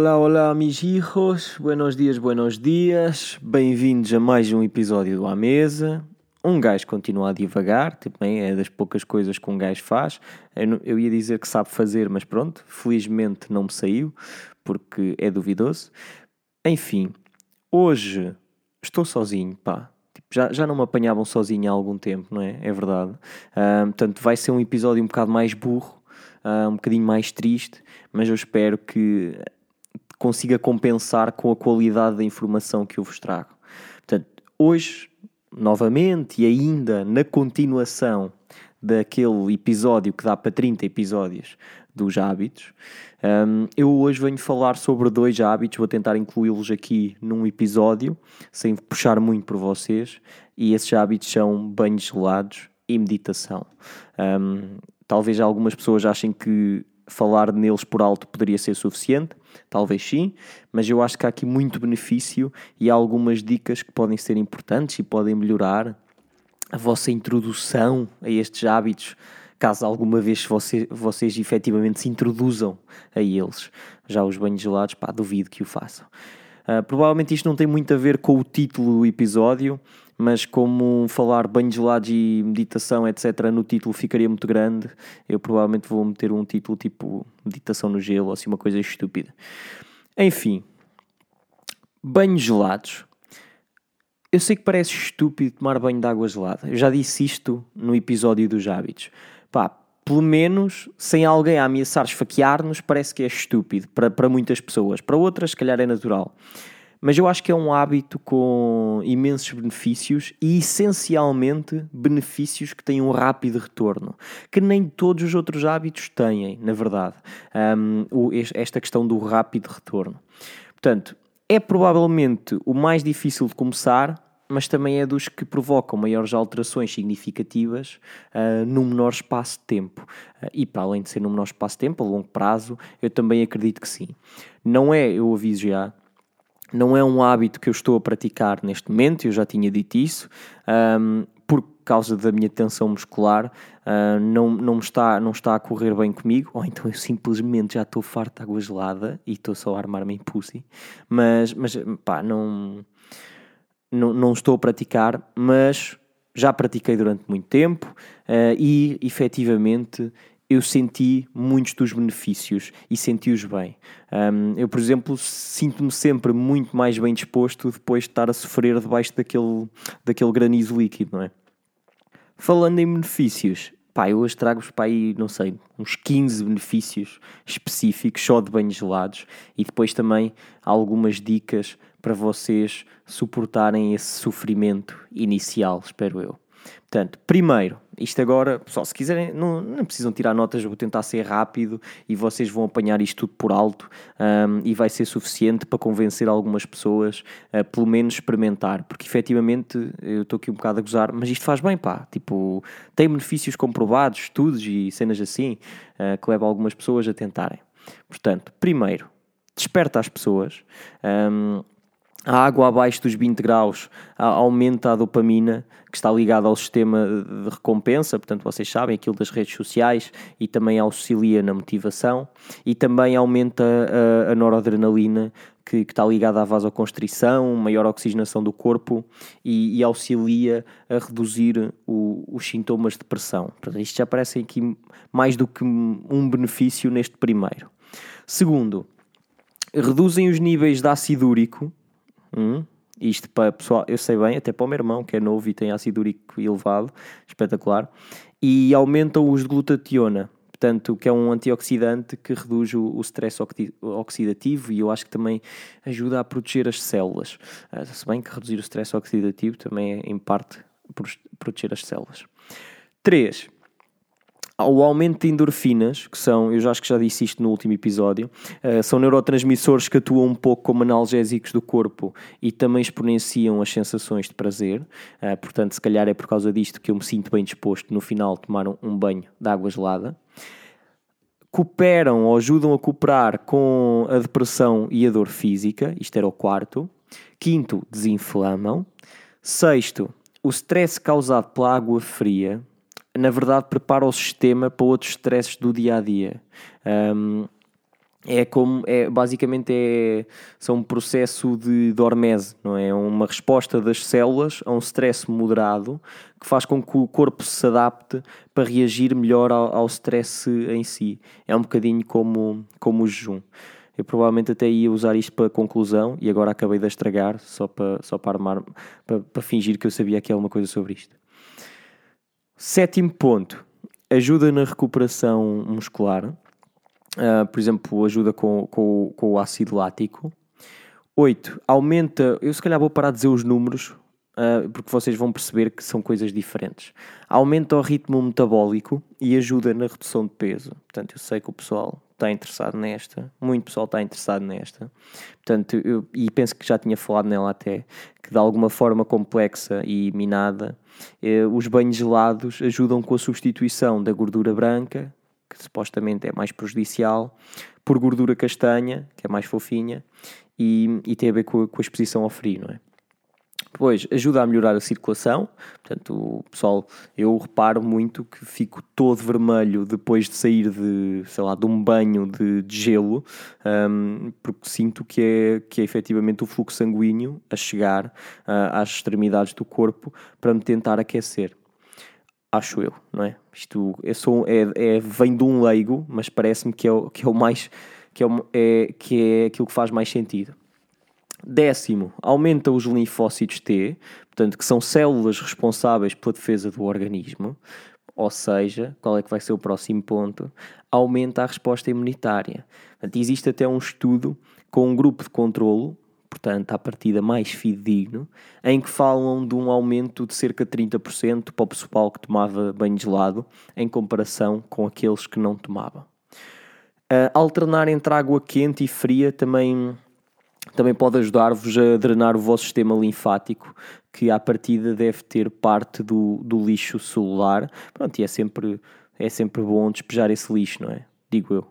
Olá, olá, mis hijos. Buenos dias, buenos dias. Bem-vindos a mais um episódio do À Mesa. Um gajo continua a divagar, também é das poucas coisas que um gajo faz. Eu, ia dizer que sabe fazer, mas pronto, felizmente não me saiu, porque é duvidoso. Enfim, hoje estou sozinho, pá. Tipo, já, já não me apanhavam sozinho há algum tempo, não é? É verdade. Ah, portanto, vai ser um episódio um bocado mais burro, ah, um bocadinho mais triste, mas eu espero que consiga compensar com a qualidade da informação que eu vos trago. Portanto, hoje, novamente e ainda na continuação daquele episódio que dá para 30 episódios dos hábitos, hum, eu hoje venho falar sobre dois hábitos, vou tentar incluí-los aqui num episódio, sem puxar muito por vocês, e esses hábitos são banhos gelados e meditação. Hum, talvez algumas pessoas achem que falar neles por alto poderia ser suficiente, talvez sim, mas eu acho que há aqui muito benefício e há algumas dicas que podem ser importantes e podem melhorar a vossa introdução a estes hábitos, caso alguma vez você, vocês efetivamente se introduzam a eles. Já os banhos gelados, pá, duvido que o façam. Ah, provavelmente isto não tem muito a ver com o título do episódio, mas como falar banhos gelados e meditação, etc., no título ficaria muito grande, eu provavelmente vou meter um título tipo meditação no gelo ou assim uma coisa estúpida. Enfim, banhos gelados. Eu sei que parece estúpido tomar banho de água gelada. Eu já disse isto no episódio dos hábitos. Pá, pelo menos sem alguém a ameaçar esfaquear-nos, parece que é estúpido para, para muitas pessoas. Para outras, se calhar é natural. Mas eu acho que é um hábito com imensos benefícios e essencialmente benefícios que têm um rápido retorno, que nem todos os outros hábitos têm, na verdade. Um, esta questão do rápido retorno. Portanto, é provavelmente o mais difícil de começar, mas também é dos que provocam maiores alterações significativas ah, num menor espaço de tempo. Ah, e para além de ser num menor espaço de tempo, a longo prazo, eu também acredito que sim. Não é, eu aviso já, não é um hábito que eu estou a praticar neste momento, eu já tinha dito isso, ahm, por causa da minha tensão muscular, ah, não, não, me está, não está a correr bem comigo, ou então eu simplesmente já estou farto de água gelada e estou só a armar-me em pussy, mas, mas pá, não, não, não estou a praticar, mas já pratiquei durante muito tempo eh, e efetivamente eu senti muitos dos benefícios e senti-os bem. Ahm, eu, por exemplo, sinto-me sempre muito mais bem disposto depois de estar a sofrer debaixo daquele, daquele granizo líquido, não é? Falando em benefícios, pá, eu hoje trago-vos para aí, não sei, uns 15 benefícios específicos só de banhos gelados e depois também algumas dicas para vocês suportarem esse sofrimento inicial, espero eu. Portanto, primeiro, isto agora, pessoal, se quiserem, não, não precisam tirar notas, vou tentar ser rápido e vocês vão apanhar isto tudo por alto ahm, e vai ser suficiente para convencer algumas pessoas a pelo menos experimentar, porque efetivamente eu estou aqui um bocado a gozar, mas isto faz bem, pá, tipo, tem benefícios comprovados, estudos e cenas assim ah, que levam algumas pessoas a tentarem. Portanto, primeiro, desperta as pessoas. ahm, a água abaixo dos 20 graus aumenta a dopamina, que está ligada ao sistema de recompensa, portanto, vocês sabem, aquilo das redes sociais, e também auxilia na motivação, e também aumenta a, a noradrenalina, que, que está ligada à vasoconstrição, maior oxigenação do corpo, e, e auxilia a reduzir o- os sintomas de depressão. Portanto, isto já parece aqui mais do que um benefício neste primeiro. Segundo, reduzem os níveis de ácido úrico. Hum, isto para pessoal, eu sei bem, até para o meu irmão que é novo e tem ácido úrico elevado, espetacular. E aumentam os de glutationa, portanto, que é um antioxidante que reduz o, o stress oxi- oxidativo e eu acho que também ajuda a proteger as células. Ah, se bem que reduzir o stress oxidativo também é, em parte, pro- proteger as células. 3 o aumento de endorfinas, que são, eu já acho que já disse isto no último episódio, eh, são neurotransmissores que atuam um pouco como analgésicos do corpo e também exponenciam as sensações de prazer. Eh, portanto, se calhar é por causa disto que eu me sinto bem disposto no final tomar um, um banho de água gelada. Cooperam ou ajudam a cooperar com a depressão e a dor física, isto era o quarto. Quinto, desinflamam. Sexto, o stress causado pela água fria na verdade, prepara o sistema para outros stresses do dia a dia. Um, é como é basicamente é são um processo de, hormese, não é? Uma resposta das células a um stress moderado que faz com que o corpo se adapte para reagir melhor ao, ao stress em si. É um bocadinho como, como o jejum. Eu provavelmente até ia usar isto para conclusão e agora acabei de estragar só para, só para armar, para, para fingir que eu sabia aqui alguma coisa sobre isto. Sétimo ponto, ajuda na recuperação muscular Uh, por exemplo, ajuda com, com, com o ácido lático. 8. Aumenta, eu se calhar vou parar de dizer os números, uh, porque vocês vão perceber que são coisas diferentes. Aumenta o ritmo metabólico e ajuda na redução de peso. Portanto, eu sei que o pessoal está interessado nesta, muito pessoal está interessado nesta. Portanto, eu, e penso que já tinha falado nela até, que de alguma forma complexa e minada, eh, os banhos gelados ajudam com a substituição da gordura branca que supostamente é mais prejudicial, por gordura castanha, que é mais fofinha, e, e tem a ver com a, com a exposição ao frio, não é? Depois, ajuda a melhorar a circulação. Portanto, pessoal, eu reparo muito que fico todo vermelho depois de sair de, sei lá, de um banho de, de gelo, um, porque sinto que é, que é efetivamente o fluxo sanguíneo a chegar uh, às extremidades do corpo para me tentar aquecer acho eu, não é? Isto é, só, é, é vem de um leigo, mas parece-me que é, o, que é o mais que é, é, que é aquilo que faz mais sentido. Décimo, aumenta os linfócitos T, portanto, que são células responsáveis pela defesa do organismo. Ou seja, qual é que vai ser o próximo ponto? Aumenta a resposta imunitária. Portanto, existe até um estudo com um grupo de controlo portanto, à partida mais fidedigno, em que falam de um aumento de cerca de 30% para o pessoal que tomava banho gelado, em comparação com aqueles que não tomavam. Uh, alternar entre água quente e fria também, também pode ajudar-vos a drenar o vosso sistema linfático, que à partida deve ter parte do, do lixo celular. Pronto, e é sempre, é sempre bom despejar esse lixo, não é? Digo eu.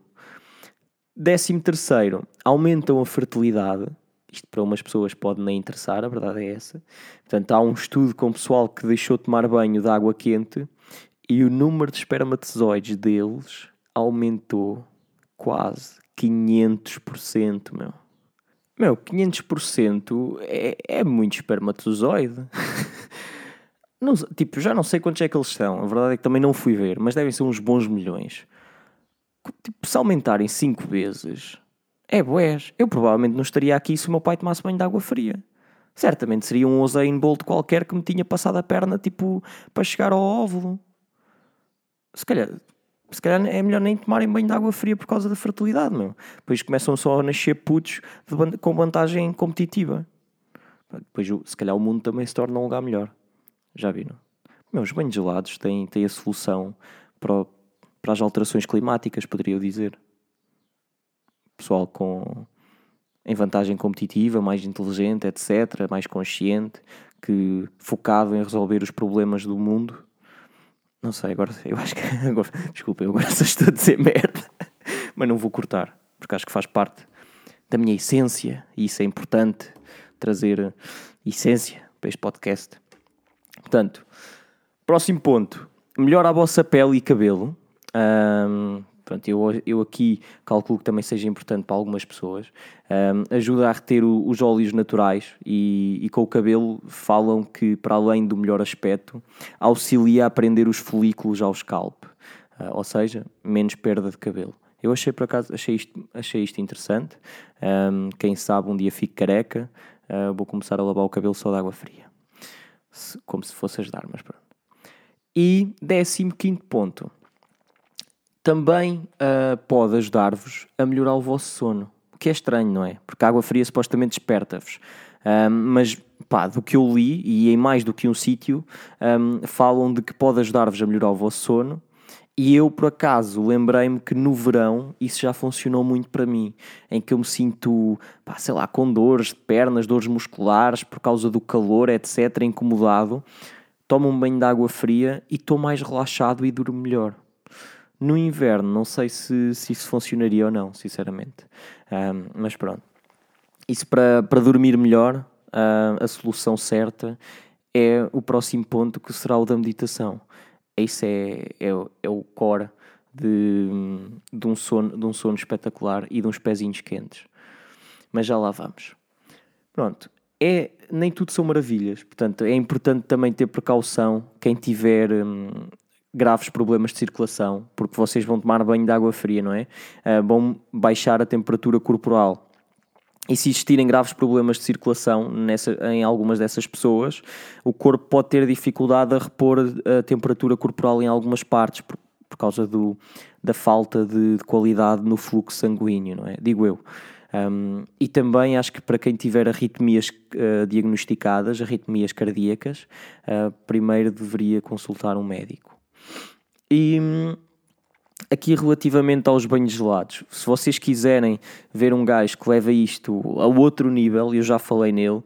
Décimo terceiro, aumentam a fertilidade isto para umas pessoas pode nem interessar, a verdade é essa. Portanto, há um estudo com o pessoal que deixou de tomar banho de água quente e o número de espermatozoides deles aumentou quase 500%, meu. Meu, 500% é, é muito espermatozoide. não, tipo, já não sei quantos é que eles são. A verdade é que também não fui ver, mas devem ser uns bons milhões. Tipo, se aumentarem 5 vezes, é boés. Eu provavelmente não estaria aqui se o meu pai tomasse banho de água fria. Certamente seria um Usain Bolt qualquer que me tinha passado a perna, tipo, para chegar ao óvulo. Se calhar, se calhar é melhor nem tomarem banho de água fria por causa da fertilidade, meu. Depois começam só a nascer putos de, com vantagem competitiva. Depois, se calhar, o mundo também se torna um lugar melhor. Já viram? Meu, os banhos gelados têm, têm a solução para, para as alterações climáticas, poderia eu dizer pessoal com em vantagem competitiva, mais inteligente, etc., mais consciente, que focado em resolver os problemas do mundo. Não sei, agora eu acho que agora, desculpa, eu agora só estou a dizer merda, mas não vou cortar, porque acho que faz parte da minha essência e isso é importante trazer essência para este podcast. Portanto, próximo ponto: melhora a vossa pele e cabelo. Um, Pronto, eu, eu aqui calculo que também seja importante para algumas pessoas. Um, ajuda a reter o, os óleos naturais e, e, com o cabelo falam que, para além do melhor aspecto, auxilia a prender os folículos ao scalp, uh, ou seja, menos perda de cabelo. Eu achei por acaso achei isto, achei isto interessante. Um, quem sabe um dia fico careca, uh, vou começar a lavar o cabelo só de água fria. Se, como se fosse ajudar, mas pronto. E décimo quinto ponto também uh, pode ajudar-vos a melhorar o vosso sono. O que é estranho, não é? Porque a água fria supostamente desperta-vos. Um, mas, pá, do que eu li, e em mais do que um sítio, um, falam de que pode ajudar-vos a melhorar o vosso sono. E eu, por acaso, lembrei-me que no verão isso já funcionou muito para mim, em que eu me sinto, pá, sei lá, com dores de pernas, dores musculares, por causa do calor, etc., incomodado. Tomo um banho de água fria e estou mais relaxado e durmo melhor. No inverno, não sei se, se isso funcionaria ou não, sinceramente. Um, mas pronto. Isso para, para dormir melhor, uh, a solução certa é o próximo ponto que será o da meditação. Isso é, é, é o core de, de, um sono, de um sono espetacular e de uns pezinhos quentes. Mas já lá vamos. Pronto, é, nem tudo são maravilhas, portanto é importante também ter precaução quem tiver hum, graves problemas de circulação, porque vocês vão tomar banho de água fria, não é? Uh, vão baixar a temperatura corporal. E se existirem graves problemas de circulação nessa, em algumas dessas pessoas, o corpo pode ter dificuldade a repor a temperatura corporal em algumas partes, por, por causa do, da falta de, de qualidade no fluxo sanguíneo, não é? Digo eu. Um, e também acho que para quem tiver arritmias uh, diagnosticadas, arritmias cardíacas, uh, primeiro deveria consultar um médico. E um, aqui relativamente aos banhos gelados, se vocês quiserem ver um gajo que leva isto a outro nível, eu já falei nele,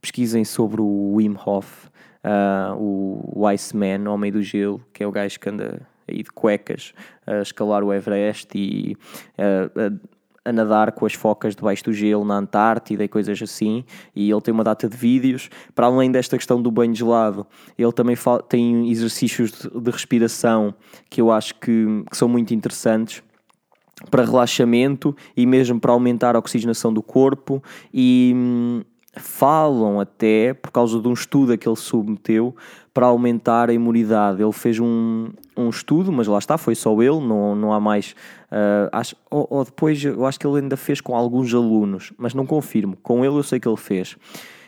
pesquisem sobre o Wim Hof, uh, o, o Iceman, Homem do Gelo, que é o gajo que anda aí de cuecas a escalar o Everest e uh, a nadar com as focas debaixo do gelo na Antártida e coisas assim, e ele tem uma data de vídeos. Para além desta questão do banho gelado, ele também tem exercícios de, respiração que eu acho que, que são muito interessantes para relaxamento e mesmo para aumentar a oxigenação do corpo e hum, falam até, por causa de um estudo a que ele submeteu, para aumentar a imunidade. Ele fez um, um estudo, mas lá está, foi só ele, não, não há mais. Uh, acho, ou, ou, depois, eu acho que ele ainda fez com alguns alunos, mas não confirmo. Com ele eu sei que ele fez.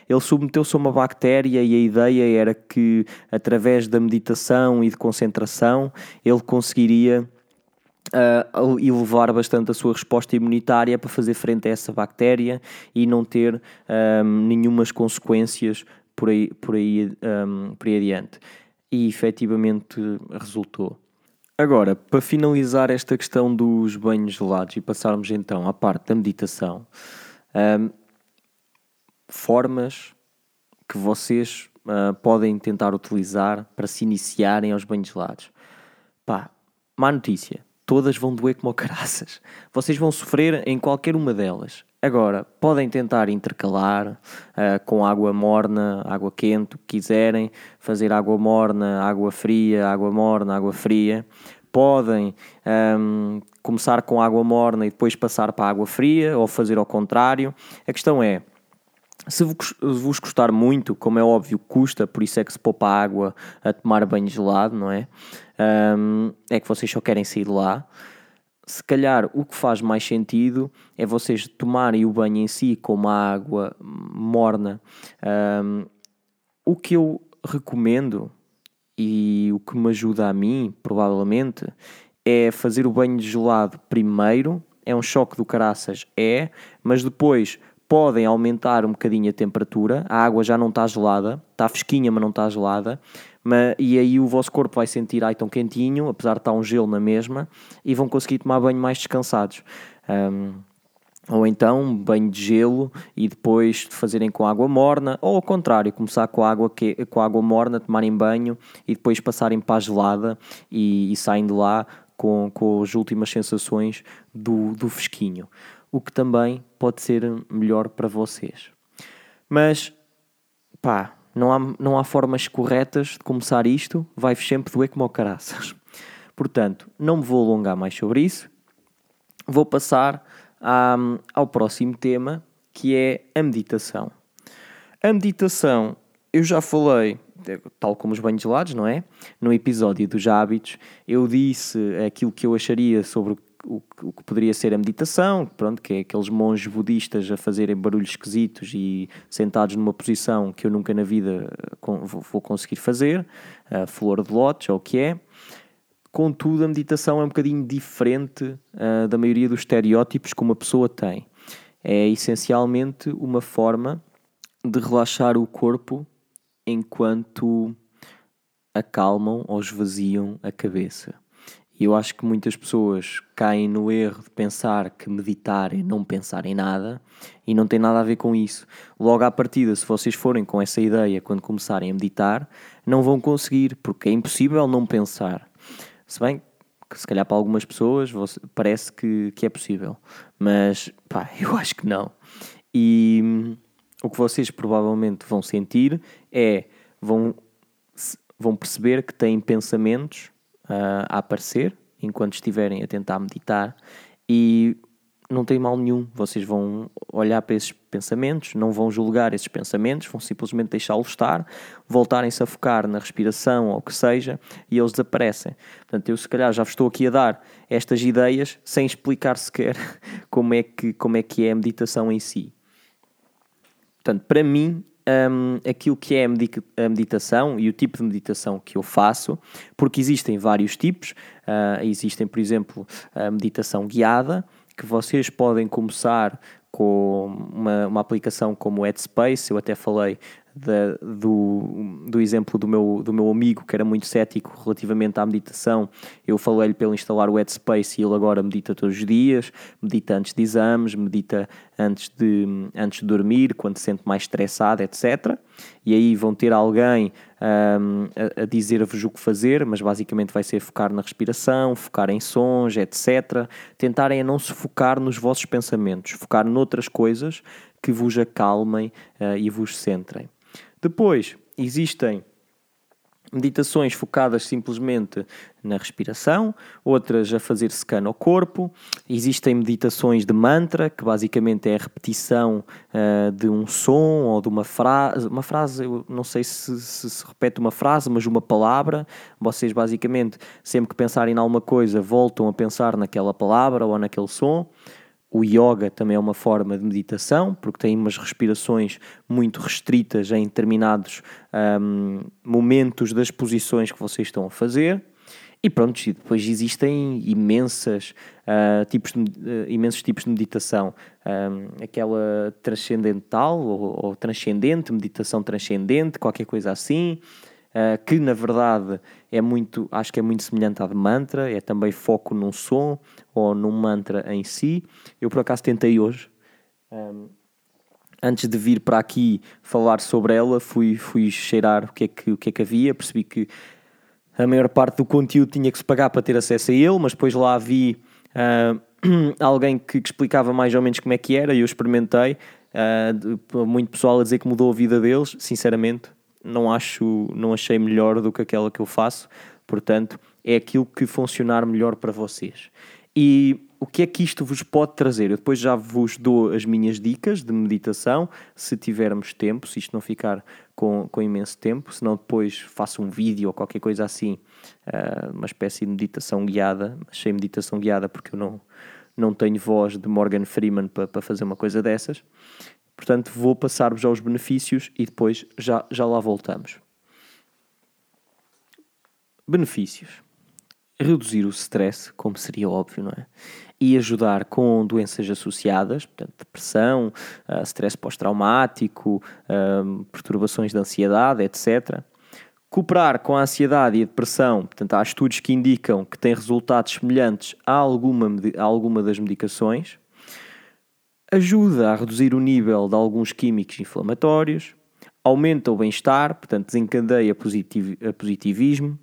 Ele submeteu-se a uma bactéria e a ideia era que, através da meditação e de concentração, ele conseguiria uh, elevar bastante a sua resposta imunitária para fazer frente a essa bactéria e não ter um, ah, nenhumas consequências por aí, por, aí, um, por aí adiante. E efetivamente resultou. Agora, para finalizar esta questão dos banhos gelados e passarmos então à parte da meditação, um, formas que vocês uh, podem tentar utilizar para se iniciarem aos banhos gelados. Pá, má notícia todas vão doer como caraças. Vocês vão sofrer em qualquer uma delas. Agora, podem tentar intercalar uh, com água morna, água quente, o que quiserem, fazer água morna, água fria, água morna, água fria. Podem um, ehm, começar com água morna e depois passar para água fria, ou fazer ao contrário. A questão é, se vos custar muito, como é óbvio, custa, por isso é que se poupa água a tomar banho gelado, não é? Um, é que vocês só querem sair de lá. Se calhar o que faz mais sentido é vocês tomarem o banho em si com uma água morna. Um, o que eu recomendo e o que me ajuda a mim, provavelmente, é fazer o banho gelado primeiro. É um choque do caraças, é, mas depois podem aumentar um bocadinho a temperatura, a água já não está gelada, está fresquinha, mas não está gelada, mas, e aí o vosso corpo vai sentir ai tão quentinho, apesar de estar um gelo na mesma, e vão conseguir tomar banho mais descansados. Um, ou então banho de gelo e depois fazerem com água morna, ou ao contrário, começar com água, com água morna, tomarem banho e depois passarem para a gelada e, e saem de lá com, com as últimas sensações do, do fresquinho o que também pode ser melhor para vocês. Mas, pá, não há, não há formas corretas de começar isto, vai-vos sempre doer como caraças. Portanto, não me vou alongar mais sobre isso, vou passar à, ao próximo tema, que é a meditação. A meditação, eu já falei, tal como os banhos gelados, não é? No episódio dos hábitos, eu disse aquilo que eu acharia sobre o, o que poderia ser a meditação, pronto, que é aqueles monges budistas a fazerem barulhos esquisitos e sentados numa posição que eu nunca na vida eh, vou conseguir fazer, a flor de lótus ou o que é. Contudo, a meditação é um bocadinho diferente uh, da maioria dos estereótipos que uma pessoa tem. É essencialmente uma forma de relaxar o corpo enquanto acalmam ou esvaziam a cabeça. Eu acho que muitas pessoas caem no erro de pensar que meditar é não pensar em nada e não tem nada a ver com isso. Logo à partida, se vocês forem com essa ideia quando começarem a meditar, não vão conseguir, porque é impossível não pensar. Se bem que se calhar para algumas pessoas parece que, que é possível, mas pá, eu acho que não. E hum, o que vocês provavelmente vão sentir é vão, vão perceber que têm pensamentos uh, a aparecer enquanto estiverem a tentar meditar e não tem mal nenhum. Vocês vão olhar para esses pensamentos, não vão julgar esses pensamentos, vão simplesmente deixá-los estar, voltarem-se a focar na respiração ou o que seja e eles desaparecem. Portanto, eu se calhar já vos estou aqui a dar estas ideias sem explicar sequer como é que, como é, que é a meditação em si. Portanto, para mim, um, aquilo que é a meditação e o tipo de meditação que eu faço, porque existem vários tipos. Uh, existem, por exemplo, a meditação guiada, que vocês podem começar com uma, uma aplicação como o Headspace. Eu até falei da, do, do exemplo do meu, do meu amigo que era muito cético relativamente à meditação. Eu falei-lhe para ele instalar o Headspace e ele agora medita todos os dias, medita antes de exames, medita antes de, antes de dormir, quando se sente mais estressado, etc. E aí vão ter alguém um, a, a dizer-vos o que fazer, mas basicamente vai ser focar na respiração, focar em sons, etc. Tentarem a não se focar nos vossos pensamentos, focar noutras coisas que vos acalmem uh, e vos centrem. Depois, existem meditações focadas simplesmente na respiração, outras a fazer scan ao corpo. Existem meditações de mantra, que basicamente é a repetição uh, de um som ou de uma frase. Uma frase, eu não sei se, se, se repete uma frase, mas uma palavra. Vocês basicamente, sempre que pensarem em alguma coisa, voltam a pensar naquela palavra ou naquele som. O yoga também é uma forma de meditação, porque tem umas respirações muito restritas em determinados um, momentos das posições que vocês estão a fazer. E pronto, e depois existem imensas, uh, tipos de, uh, imensos tipos de meditação. Um, aquela transcendental ou, ou transcendente, meditação transcendente, qualquer coisa assim. Uh, que na verdade é muito, acho que é muito semelhante à de mantra, é também foco num som ou num mantra em si. Eu por acaso tentei hoje, um, antes de vir para aqui falar sobre ela, fui, fui cheirar o que, é que, o que é que havia, percebi que a maior parte do conteúdo tinha que se pagar para ter acesso a ele, mas depois lá vi uh, alguém que, que, explicava mais ou menos como é que era e eu experimentei. Uh, muito pessoal a dizer que mudou a vida deles, sinceramente não acho, não achei melhor do que aquela que eu faço, portanto, é aquilo que funcionar melhor para vocês. E o que é que isto vos pode trazer? Eu depois já vos dou as minhas dicas de meditação, se tivermos tempo, se isto não ficar com, com imenso tempo, senão depois faço um vídeo ou qualquer coisa assim, uh, uma espécie de meditação guiada, achei meditação guiada porque eu não, não tenho voz de Morgan Freeman para, para fazer uma coisa dessas. Portanto, vou passar-vos aos benefícios e depois já, já lá voltamos. Benefícios. Reduzir o stress, como seria óbvio, não é? E ajudar com doenças associadas, portanto, depressão, uh, stress pós-traumático, uh, perturbações de ansiedade, etc. Cooperar com a ansiedade e a depressão, portanto, há estudos que indicam que tem resultados semelhantes a alguma, a alguma das medicações ajuda a reduzir o nível de alguns químicos inflamatórios, aumenta o bem-estar, portanto desencadeia positiv positivismo,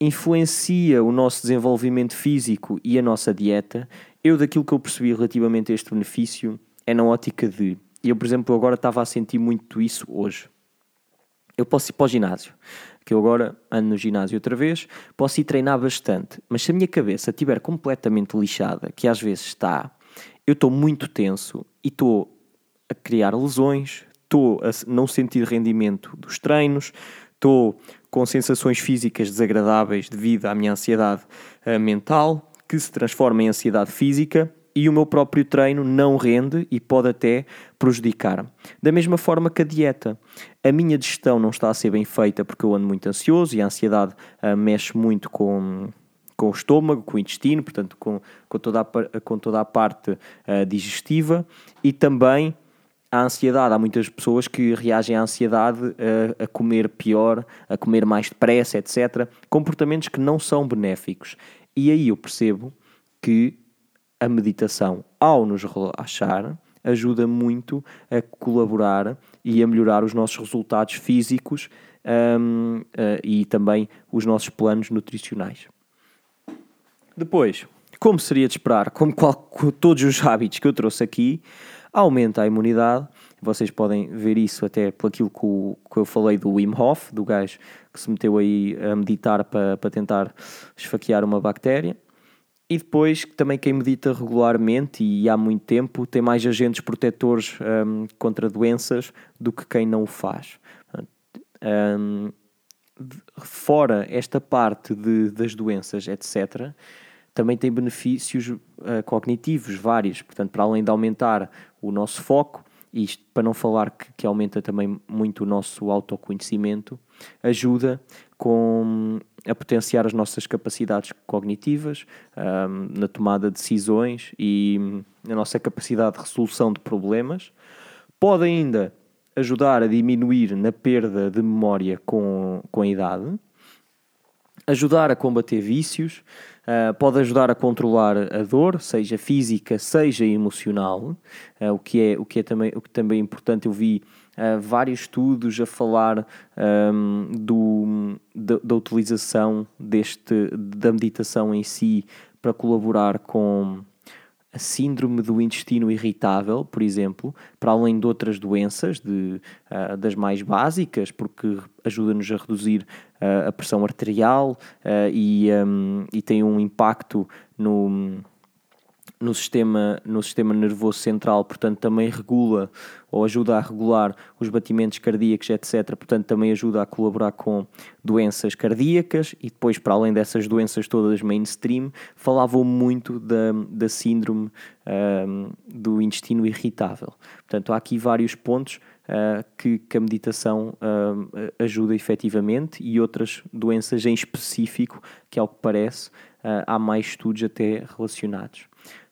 influencia o nosso desenvolvimento físico e a nossa dieta. Eu, daquilo que eu percebi relativamente a este benefício, é na ótica de. Eu, por exemplo, agora estava a sentir muito isso hoje. Eu posso ir para o ginásio, que eu agora ando no ginásio outra vez, posso ir treinar bastante, mas se a minha cabeça estiver completamente lixada, que às vezes está, eu estou muito tenso e estou a criar lesões, estou a não sentir rendimento dos treinos, estou com sensações físicas desagradáveis devido à minha ansiedade uh, mental, que se transforma em ansiedade física e o meu próprio treino não rende e pode até prejudicar. Da mesma forma que a dieta. A minha digestão não está a ser bem feita porque eu ando muito ansioso e a ansiedade uh, mexe muito com, com o estômago, com o intestino, portanto, com, com, toda, a, com toda a parte uh, digestiva e também a ansiedade. Há muitas pessoas que reagem à ansiedade uh, a comer pior, a comer mais depressa, etc. Comportamentos que não são benéficos. E aí eu percebo que a meditação, ao nos relaxar, ajuda muito a colaborar e a melhorar os nossos resultados físicos um, uh, eh, e também os nossos planos nutricionais. Depois, como seria de esperar, como qual, todos os hábitos que eu trouxe aqui, aumenta a imunidade, Vocês podem ver isso até por aquilo que, o, que eu falei do Wim Hof, do gajo que se meteu aí a meditar para, para tentar esfaquear uma bactéria. E depois, também quem medita regularmente e há muito tempo tem mais agentes protetores um, contra doenças do que quem não o faz. Um, fora esta parte de, das doenças, etc., também tem benefícios uh, cognitivos vários. Portanto, para além de aumentar o nosso foco, e isto para não falar que, que, aumenta também muito o nosso autoconhecimento, ajuda com, a potenciar as nossas capacidades cognitivas, um, na tomada de decisões e na nossa capacidade de resolução de problemas. Pode ainda ajudar a diminuir na perda de memória com, com a idade, ajudar a combater vícios, uh, pode ajudar a controlar a dor, seja física, seja emocional, uh, o, que é, o, que é também, o que também é importante. Eu vi uh, vários estudos a falar um, do, da, da utilização deste, da meditação em si para colaborar com a síndrome do intestino irritável, por exemplo, para além de outras doenças, de, uh, das mais básicas, porque ajuda-nos a reduzir uh, a pressão arterial uh, e, um, e tem um impacto no no sistema, no sistema nervoso central, portanto também regula ou ajuda a regular os batimentos cardíacos, etc. Portanto também ajuda a colaborar com doenças cardíacas e depois, para além dessas doenças todas mainstream, falavam muito da, da síndrome um, do intestino irritável. Portanto, há aqui vários pontos uh, que, que, a meditação uh, ajuda efetivamente e outras doenças em específico, que ao que parece, uh, há mais estudos até relacionados.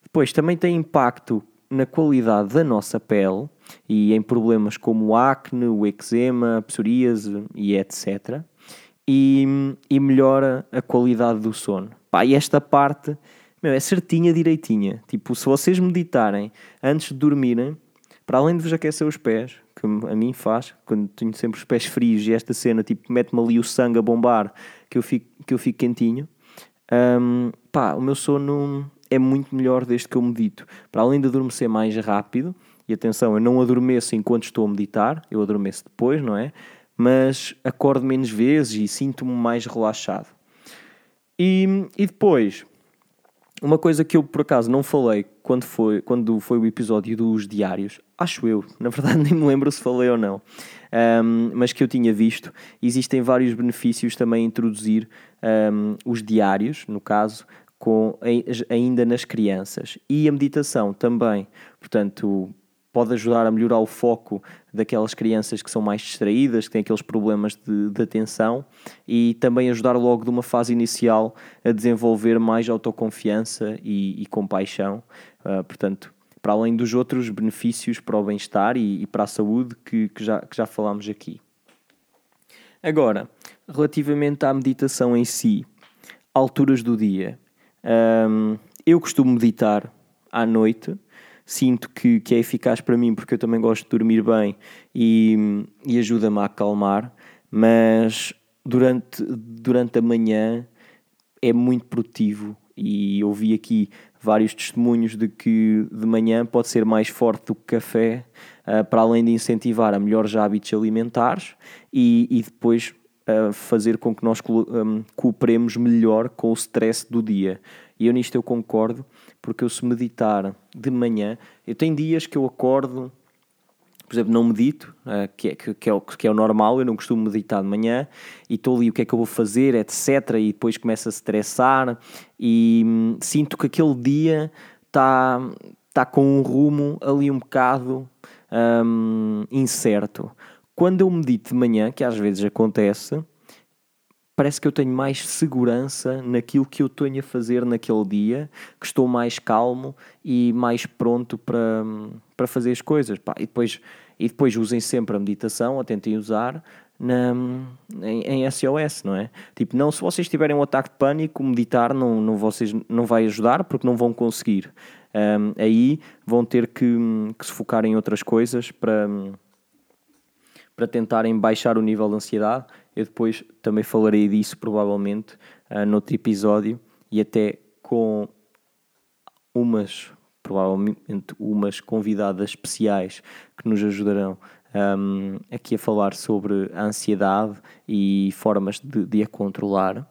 Depois também tem impacto na qualidade da nossa pele e em problemas como o acne, o eczema, a psoríase e etc. E, e, melhora a qualidade do sono. Pá, e esta parte meu, é certinha, direitinha. Tipo, se vocês meditarem antes de dormirem, para além de vos aquecer os pés, que a mim faz, quando tenho sempre os pés frios e esta cena, tipo, mete-me ali o sangue a bombar, que eu fico, que eu fico quentinho, um, pá, o meu sono é muito melhor desde que eu medito. Para além de adormecer mais rápido, e atenção, eu não adormeço enquanto estou a meditar, eu adormeço depois, não é? Mas acordo menos vezes e sinto-me mais relaxado. E, e depois, uma coisa que eu por acaso não falei quando foi, quando foi o episódio dos diários, acho eu, na verdade nem me lembro se falei ou não, um, mas que eu tinha visto, existem vários benefícios também a introduzir um, os diários, no caso, com, ainda nas crianças. E a meditação também, portanto, pode ajudar a melhorar o foco daquelas crianças que são mais distraídas, que têm aqueles problemas de, de atenção e também ajudar logo de uma fase inicial a desenvolver mais autoconfiança e, e compaixão. Uh, portanto, para além dos outros benefícios para o bem-estar e, e, para a saúde que, que, já, que já falámos aqui. Agora, relativamente à meditação em si, alturas do dia. Um, eu costumo meditar à noite, sinto que, que é eficaz para mim porque eu também gosto de dormir bem e, e ajuda-me a acalmar, mas durante, durante a manhã é muito produtivo e ouvi aqui vários testemunhos de que de manhã pode ser mais forte do que café, uh, para além de incentivar a melhores hábitos alimentares e, e depois uh, fazer com que nós um, cooperemos melhor com o stress do dia. E eu nisto eu concordo, porque eu se meditar de manhã, eu tenho dias que eu acordo, por exemplo, não medito, uh, que, é, que, é o, que é o normal, eu não costumo meditar de manhã, e estou ali o que é que eu vou fazer, etc. E depois começo a estressar e hum, sinto que aquele dia está tá com um rumo ali um bocado hum, incerto. Quando eu medito de manhã, que às vezes acontece, parece que eu tenho mais segurança naquilo que eu tenho a fazer naquele dia, que estou mais calmo e mais pronto para, para fazer as coisas. Pá, e, depois, e depois usem sempre a meditação, ou tentem usar na, em, em, SOS, não é? Tipo, não, se vocês tiverem um ataque de pânico, meditar não, não, vocês, não vai ajudar porque não vão conseguir. Um, aí vão ter que, que se focar em outras coisas para para tentarem baixar o nível de ansiedade. Eu depois também falarei disso, provavelmente, uh, noutro episódio e até com umas provavelmente umas convidadas especiais que nos ajudarão um, aqui a falar sobre a ansiedade e formas de, de a controlar.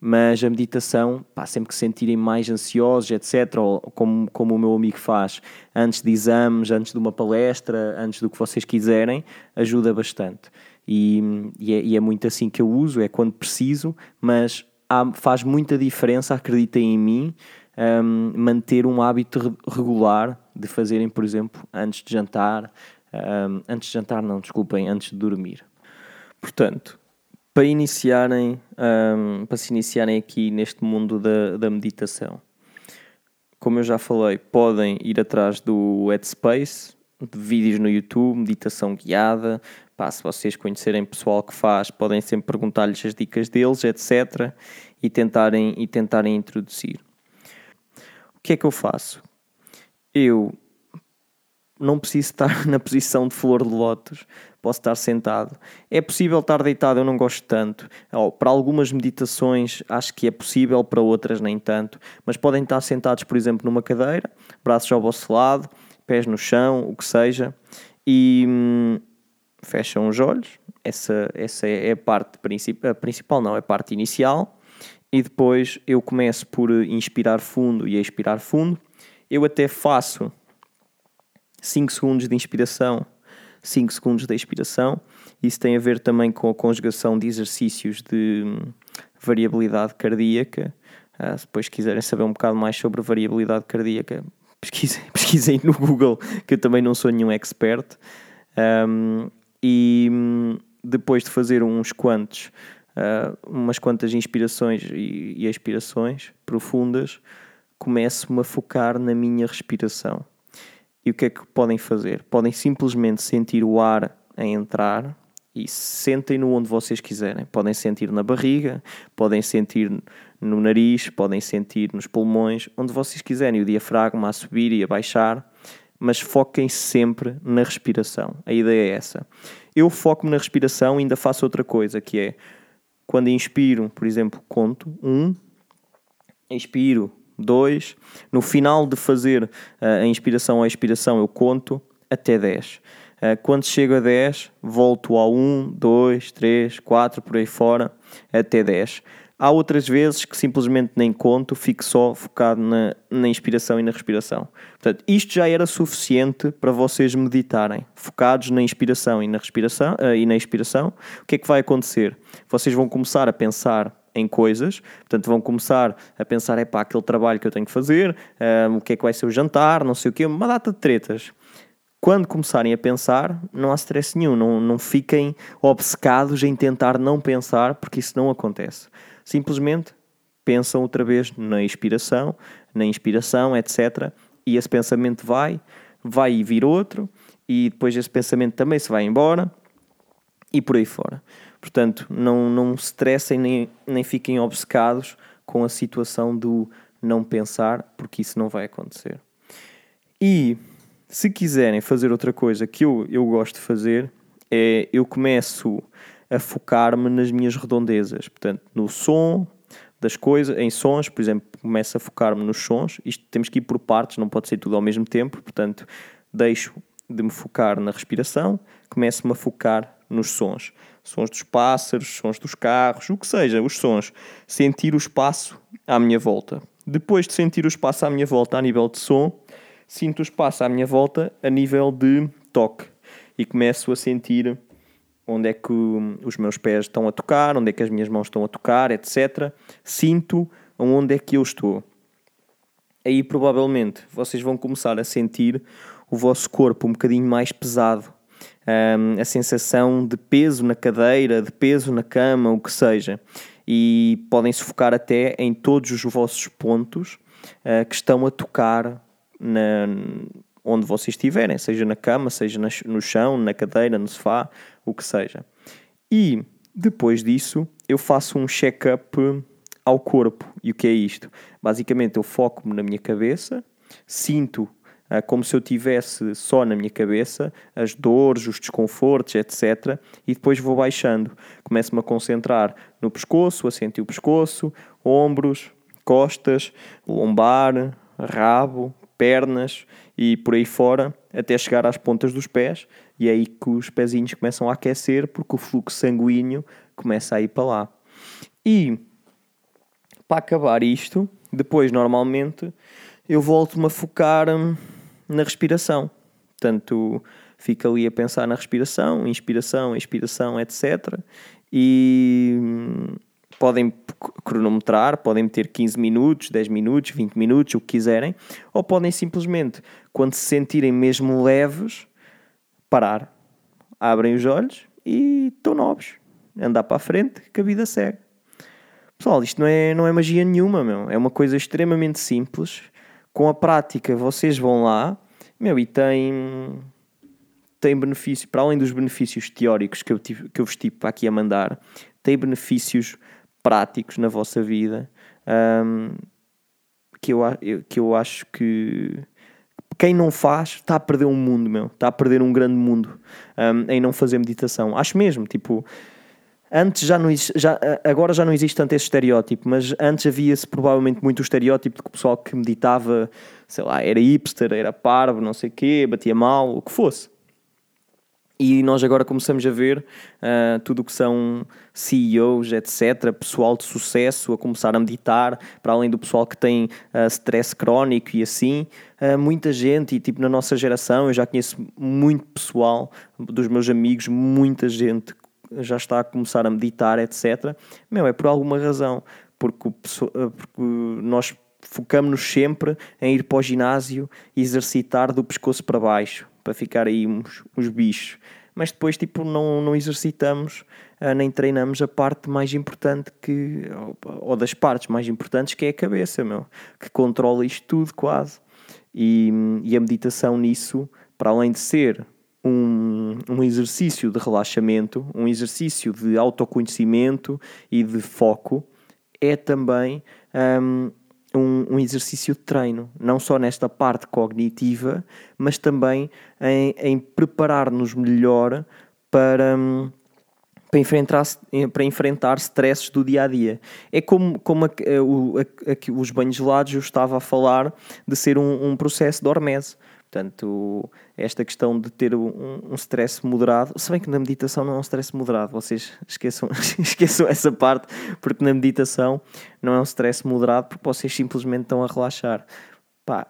Mas a meditação, pá, sempre que se sentirem mais ansiosos, etc., ou como, como o meu amigo faz, antes de exames, antes de uma palestra, antes do que vocês quiserem, ajuda bastante. E, e, é, e é muito assim que eu uso, é quando preciso, mas há, faz muita diferença, acreditem em mim, um, manter um hábito regular de fazerem, por exemplo, antes de jantar, um, antes de jantar, não, desculpem, antes de dormir. Portanto, para iniciarem, um, para se iniciarem aqui neste mundo da, da meditação, como eu já falei, podem ir atrás do Headspace, de vídeos no YouTube, meditação guiada. Pá, se vocês conhecerem pessoal que faz, podem sempre perguntar-lhes as dicas deles, etc. E tentarem, e tentarem introduzir. O que é que eu faço? Eu não preciso estar na posição de flor de lótus, posso estar sentado. É possível estar deitado, eu não gosto tanto. para algumas meditações acho que é possível, para outras nem tanto. Mas podem estar sentados, por exemplo, numa cadeira, braços ao vosso lado, pés no chão, o que seja, e hum, fecham os olhos. Essa, essa é a parte principal, principal, não, é a parte inicial. E depois eu começo por inspirar fundo e expirar fundo. Eu até faço 5 segundos de inspiração, 5 segundos de expiração. Isso tem a ver também com a conjugação de exercícios de hum, variabilidade cardíaca. Uh, se depois quiserem saber um bocado mais sobre variabilidade cardíaca, pesquisem, pesquisem no Google, que eu também não sou nenhum expert. Um, e hum, depois de fazer uns quantos, uh, umas quantas inspirações e, e expirações profundas, começo-me a focar na minha respiração. E o que é que podem fazer? Podem simplesmente sentir o ar a entrar e sentem-no onde vocês quiserem. Podem sentir na barriga, podem sentir no nariz, podem sentir nos pulmões, onde vocês quiserem. O diafragma a subir e a baixar, mas foquem sempre na respiração. A ideia é essa. Eu foco-me na respiração e ainda faço outra coisa, que é quando inspiro, por exemplo, conto um, expiro 2. No final de fazer uh, a inspiração a expiração, eu conto até 10. Uh, eh, quando chego a 10, volto ao 1, 2, 3, 4, por aí fora, até 10. Há outras vezes que simplesmente nem conto, fico só focado na, na inspiração e na respiração. Portanto, isto já era suficiente para vocês meditarem, focados na inspiração e na respiração uh, e na expiração. O que é que vai acontecer? Vocês vão começar a pensar em coisas, portanto vão começar a pensar, é pá, aquele trabalho que eu tenho que fazer, um, o que é que vai ser o jantar, não sei o quê, uma data de tretas. Quando começarem a pensar, não há stress nenhum, não, não fiquem obcecados em tentar não pensar, porque isso não acontece. Simplesmente pensam outra vez na inspiração, na inspiração, etc. E esse pensamento vai, vai e vir outro, e depois esse pensamento também se vai embora, e por aí fora. Portanto, não, não se estressem nem, nem fiquem obcecados com a situação do não pensar, porque isso não vai acontecer. E se quiserem fazer outra coisa que eu, eu gosto de fazer, é eu começo a focar-me nas minhas redondezas, portanto, no som das coisas, em sons, por exemplo, começo a focar-me nos sons. Isto temos que ir por partes, não pode ser tudo ao mesmo tempo, portanto, deixo de me focar na respiração, começo-me a focar nos sons. Sons dos pássaros, sons dos carros, o que seja, os sons. Sentir o espaço à minha volta. Depois de sentir o espaço à minha volta a nível de som, sinto o espaço à minha volta a nível de toque. E começo a sentir onde é que os meus pés estão a tocar, onde é que as minhas mãos estão a tocar, etc. Sinto onde é que eu estou. Aí provavelmente vocês vão começar a sentir o vosso corpo um bocadinho mais pesado, um, a sensação de peso na cadeira, de peso na cama, o que seja. E podem se focar até em todos os vossos pontos uh, que estão a tocar na, onde vocês estiverem, seja na cama, seja no chão, na cadeira, no sofá, o que seja. E depois disso, eu faço um check-up ao corpo. E o que é isto? Basicamente, eu foco-me na minha cabeça, sinto como se eu tivesse só na minha cabeça as dores, os desconfortos, etc. E depois vou baixando. Começo-me a concentrar no pescoço, a sentir o pescoço, ombros, costas, lombar, rabo, pernas e por aí fora, até chegar às pontas dos pés, e é aí que os pezinhos começam a aquecer, porque o fluxo sanguíneo começa a ir para lá. E para acabar isto, depois normalmente eu volto-me a focar hum, na respiração. Portanto, fico ali a pensar na respiração, inspiração, expiração, etc. E hum, podem cronometrar, podem meter 15 minutos, 10 minutos, 20 minutos, o que quiserem, ou podem simplesmente, quando se sentirem mesmo leves, parar, abrem os olhos e estão novos. Andar para a frente, que a vida segue. Pessoal, isto não é, não é magia nenhuma, meu. É uma coisa extremamente simples. Com a prática, vocês vão lá, meu, e tem, tem benefício, para além dos benefícios teóricos que eu, tive, que eu vos tive aqui a mandar, tem benefícios práticos na vossa vida um, que, eu, que eu acho que quem não faz está a perder um mundo, meu. Está a perder um grande mundo um, em não fazer meditação. Acho mesmo, tipo, antes já não já, agora já não existe tanto esse estereótipo, mas antes havia-se provavelmente muito o estereótipo de que o pessoal que meditava, sei lá, era hipster, era parvo, não sei o quê, batia mal, o que fosse. E nós agora começamos a ver uh, tudo o que são CEOs, etc., pessoal de sucesso a começar a meditar, para além do pessoal que tem uh, stress crónico e assim. Uh, muita gente, e tipo na nossa geração, eu já conheço muito pessoal, dos meus amigos, muita gente já está a começar a meditar, etc. Meu, é por alguma razão, porque, o, porque nós focamos-nos sempre em ir para o ginásio e exercitar do pescoço para baixo para ficar aí uns, uns bichos. Mas depois, tipo, não, não exercitamos uh, nem treinamos a parte mais importante que. Ou, das partes mais importantes, que é a cabeça, meu. Que controla isto tudo quase. E, e a meditação nisso, para além de ser um, um exercício de relaxamento, um exercício de autoconhecimento e de foco, é também um, um, um, exercício de treino, não só nesta parte cognitiva, mas também em, em preparar-nos melhor para, para, enfrentar, para enfrentar stresses do dia a dia. É como, como a, a, a, os banhos gelados eu estava a falar de ser um, um processo de hormese. Portanto, esta questão de ter um, um stress moderado, se bem que na meditação não é um stress moderado, vocês esqueçam, esqueçam essa parte, porque na meditação não é um stress moderado, porque vocês simplesmente estão a relaxar. Pá,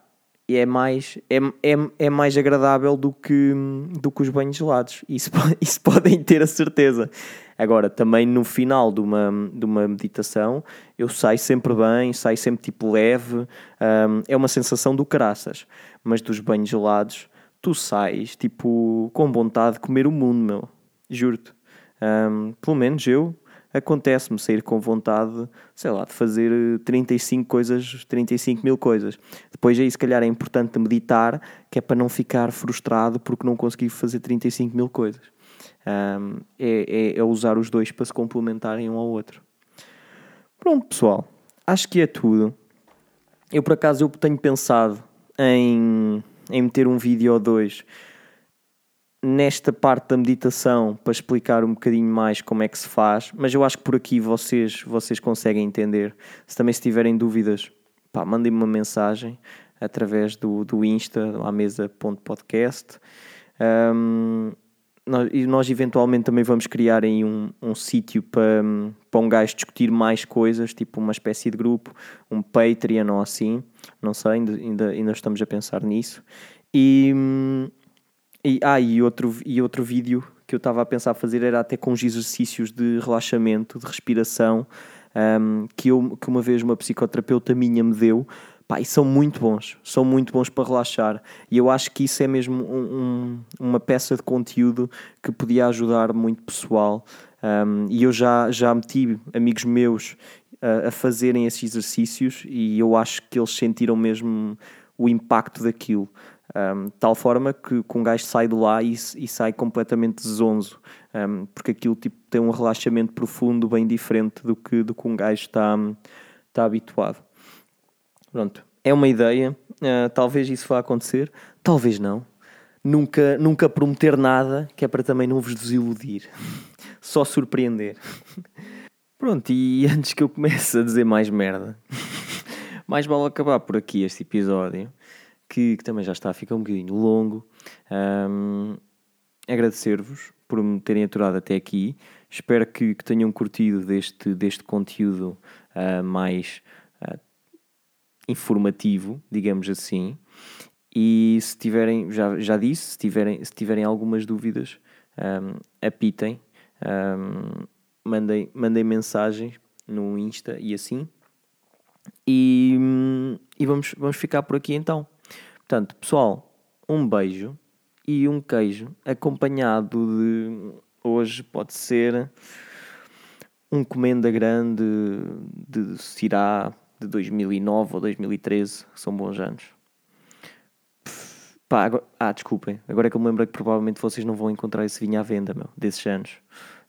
e é mais, é, é, é mais agradável do que, do que os banhos gelados. Isso, isso podem ter a certeza. Agora, também no final de uma, de uma meditação, eu saio sempre bem, saio sempre tipo leve. Um, é uma sensação do caraças. Mas dos banhos gelados, tu sais tipo com vontade de comer o mundo, meu. Juro-te. Um, pelo menos eu acontece-me sair com vontade, sei lá, de fazer 35 coisas, 35 mil coisas. Depois aí se calhar é importante meditar, que é para não ficar frustrado porque não consegui fazer 35 mil coisas. Um, é, é, é usar os dois para se complementarem um ao outro. Pronto, pessoal. Acho que é tudo. Eu, por acaso, eu tenho pensado em, em meter um vídeo ou dois nesta parte da meditação para explicar um bocadinho mais como é que se faz, mas eu acho que por aqui vocês, vocês conseguem entender. Se também se tiverem dúvidas, pá, mandem-me uma mensagem através do, do Insta, à mesa.podcast. Um, nós, nós eventualmente também vamos criar aí um, um sítio para, para um gajo discutir mais coisas, tipo uma espécie de grupo, um Patreon ou assim, não sei, ainda, ainda, ainda estamos a pensar nisso. E, e, ah, e outro, e outro vídeo que eu estava a pensar fazer era até com os exercícios de relaxamento, de respiração, um, que, eu, que uma vez uma psicoterapeuta minha me deu. Pá, e são muito bons, são muito bons para relaxar. E eu acho que isso é mesmo um, um, uma peça de conteúdo que podia ajudar muito pessoal. Um, e eu já, já meti amigos meus a, a fazerem esses exercícios e eu acho que eles sentiram mesmo o impacto daquilo. Um, tal forma que, que um gajo sai de lá e, e sai completamente zonzo, um, porque aquilo tipo, tem um relaxamento profundo bem diferente do que, do que um gajo está, está habituado. Pronto, é uma ideia, uh, talvez isso vá acontecer, talvez não. Nunca, nunca prometer nada, que é para também não vos desiludir, só surpreender. Pronto, e antes que eu comece a dizer mais merda, mais vale acabar por aqui este episódio que, que, também já está a ficar um bocadinho longo. Um, Agradecer-vos por me terem aturado até aqui. Espero que, que tenham curtido deste, deste conteúdo uh, mais informativo, digamos assim. E se tiverem, já, já disse, se tiverem, se tiverem algumas dúvidas, um, apitem, um, mandem, mandem mensagens no Insta e assim. E, e vamos, vamos ficar por aqui então. Portanto, pessoal, um beijo e um queijo acompanhado de hoje pode ser um comenda grande de Cirá de 2009 ou 2013, que são bons anos. Pá, agora, ah, desculpem, agora é que eu me lembro que provavelmente vocês não vão encontrar esse vinho à venda, meu, desses anos.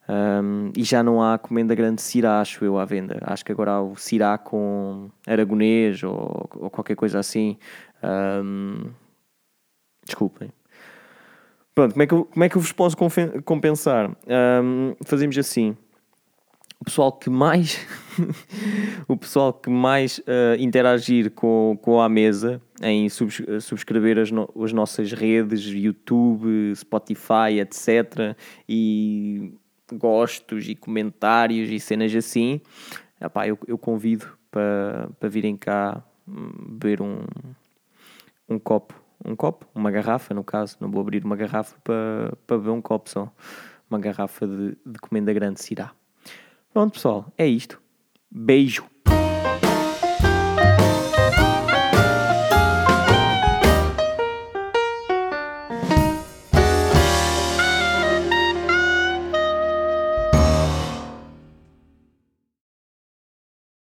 Um, e já não há comenda grande Cirá, acho eu, à venda. Acho que agora há o Cirá com aragonês ou, ou qualquer coisa assim. Um, desculpem. Pronto, como é, que eu, como é que eu vos posso compensar? Um, fazemos assim. O pessoal que mais o pessoal que mais uh, interagir com, com a mesa em subs, subscrever as, no, as nossas redes, YouTube, Spotify, etc. E gostos e comentários e cenas assim, epá, eu, eu convido para, para virem cá hum, beber um, um copo, um copo, uma garrafa no caso, não vou abrir uma garrafa para, para beber um copo só, uma garrafa de, de comenda grande se irá. Pronto pessoal, é isto. Beijo!